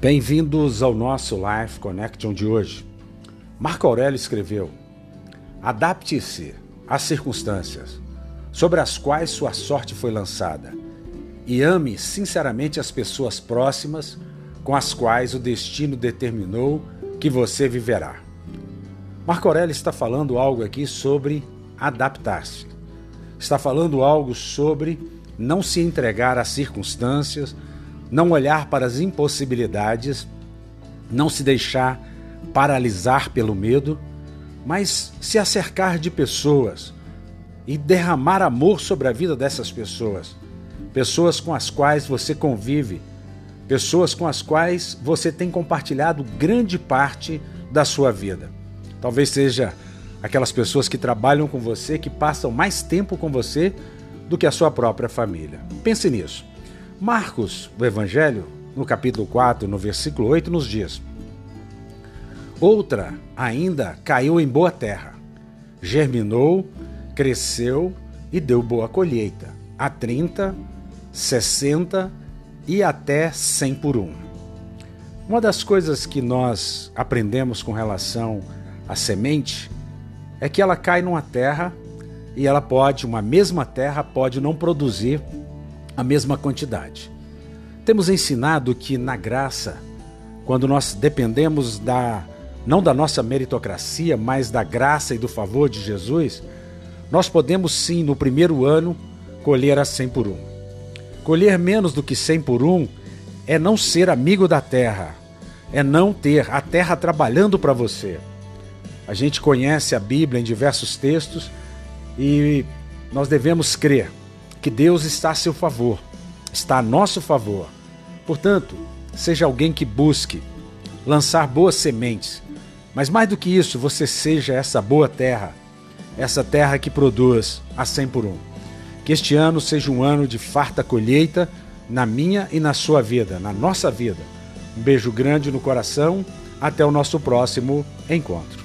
Bem-vindos ao nosso Life Connection de hoje. Marco Aurélio escreveu: Adapte-se às circunstâncias sobre as quais sua sorte foi lançada e ame sinceramente as pessoas próximas com as quais o destino determinou que você viverá. Marco Aurélio está falando algo aqui sobre adaptar-se. Está falando algo sobre não se entregar às circunstâncias não olhar para as impossibilidades, não se deixar paralisar pelo medo, mas se acercar de pessoas e derramar amor sobre a vida dessas pessoas. Pessoas com as quais você convive, pessoas com as quais você tem compartilhado grande parte da sua vida. Talvez seja aquelas pessoas que trabalham com você, que passam mais tempo com você do que a sua própria família. Pense nisso. Marcos, o Evangelho, no capítulo 4, no versículo 8, nos diz: Outra ainda caiu em boa terra, germinou, cresceu e deu boa colheita, a 30, 60 e até 100 por um. Uma das coisas que nós aprendemos com relação à semente é que ela cai numa terra e ela pode, uma mesma terra pode não produzir a mesma quantidade. Temos ensinado que na graça, quando nós dependemos da não da nossa meritocracia, mas da graça e do favor de Jesus, nós podemos sim, no primeiro ano, colher a 100 por um. Colher menos do que 100 por um é não ser amigo da terra, é não ter a terra trabalhando para você. A gente conhece a Bíblia em diversos textos e nós devemos crer que Deus está a seu favor, está a nosso favor. Portanto, seja alguém que busque lançar boas sementes, mas mais do que isso, você seja essa boa terra, essa terra que produz a 100 por um. Que este ano seja um ano de farta colheita na minha e na sua vida, na nossa vida. Um beijo grande no coração. Até o nosso próximo encontro.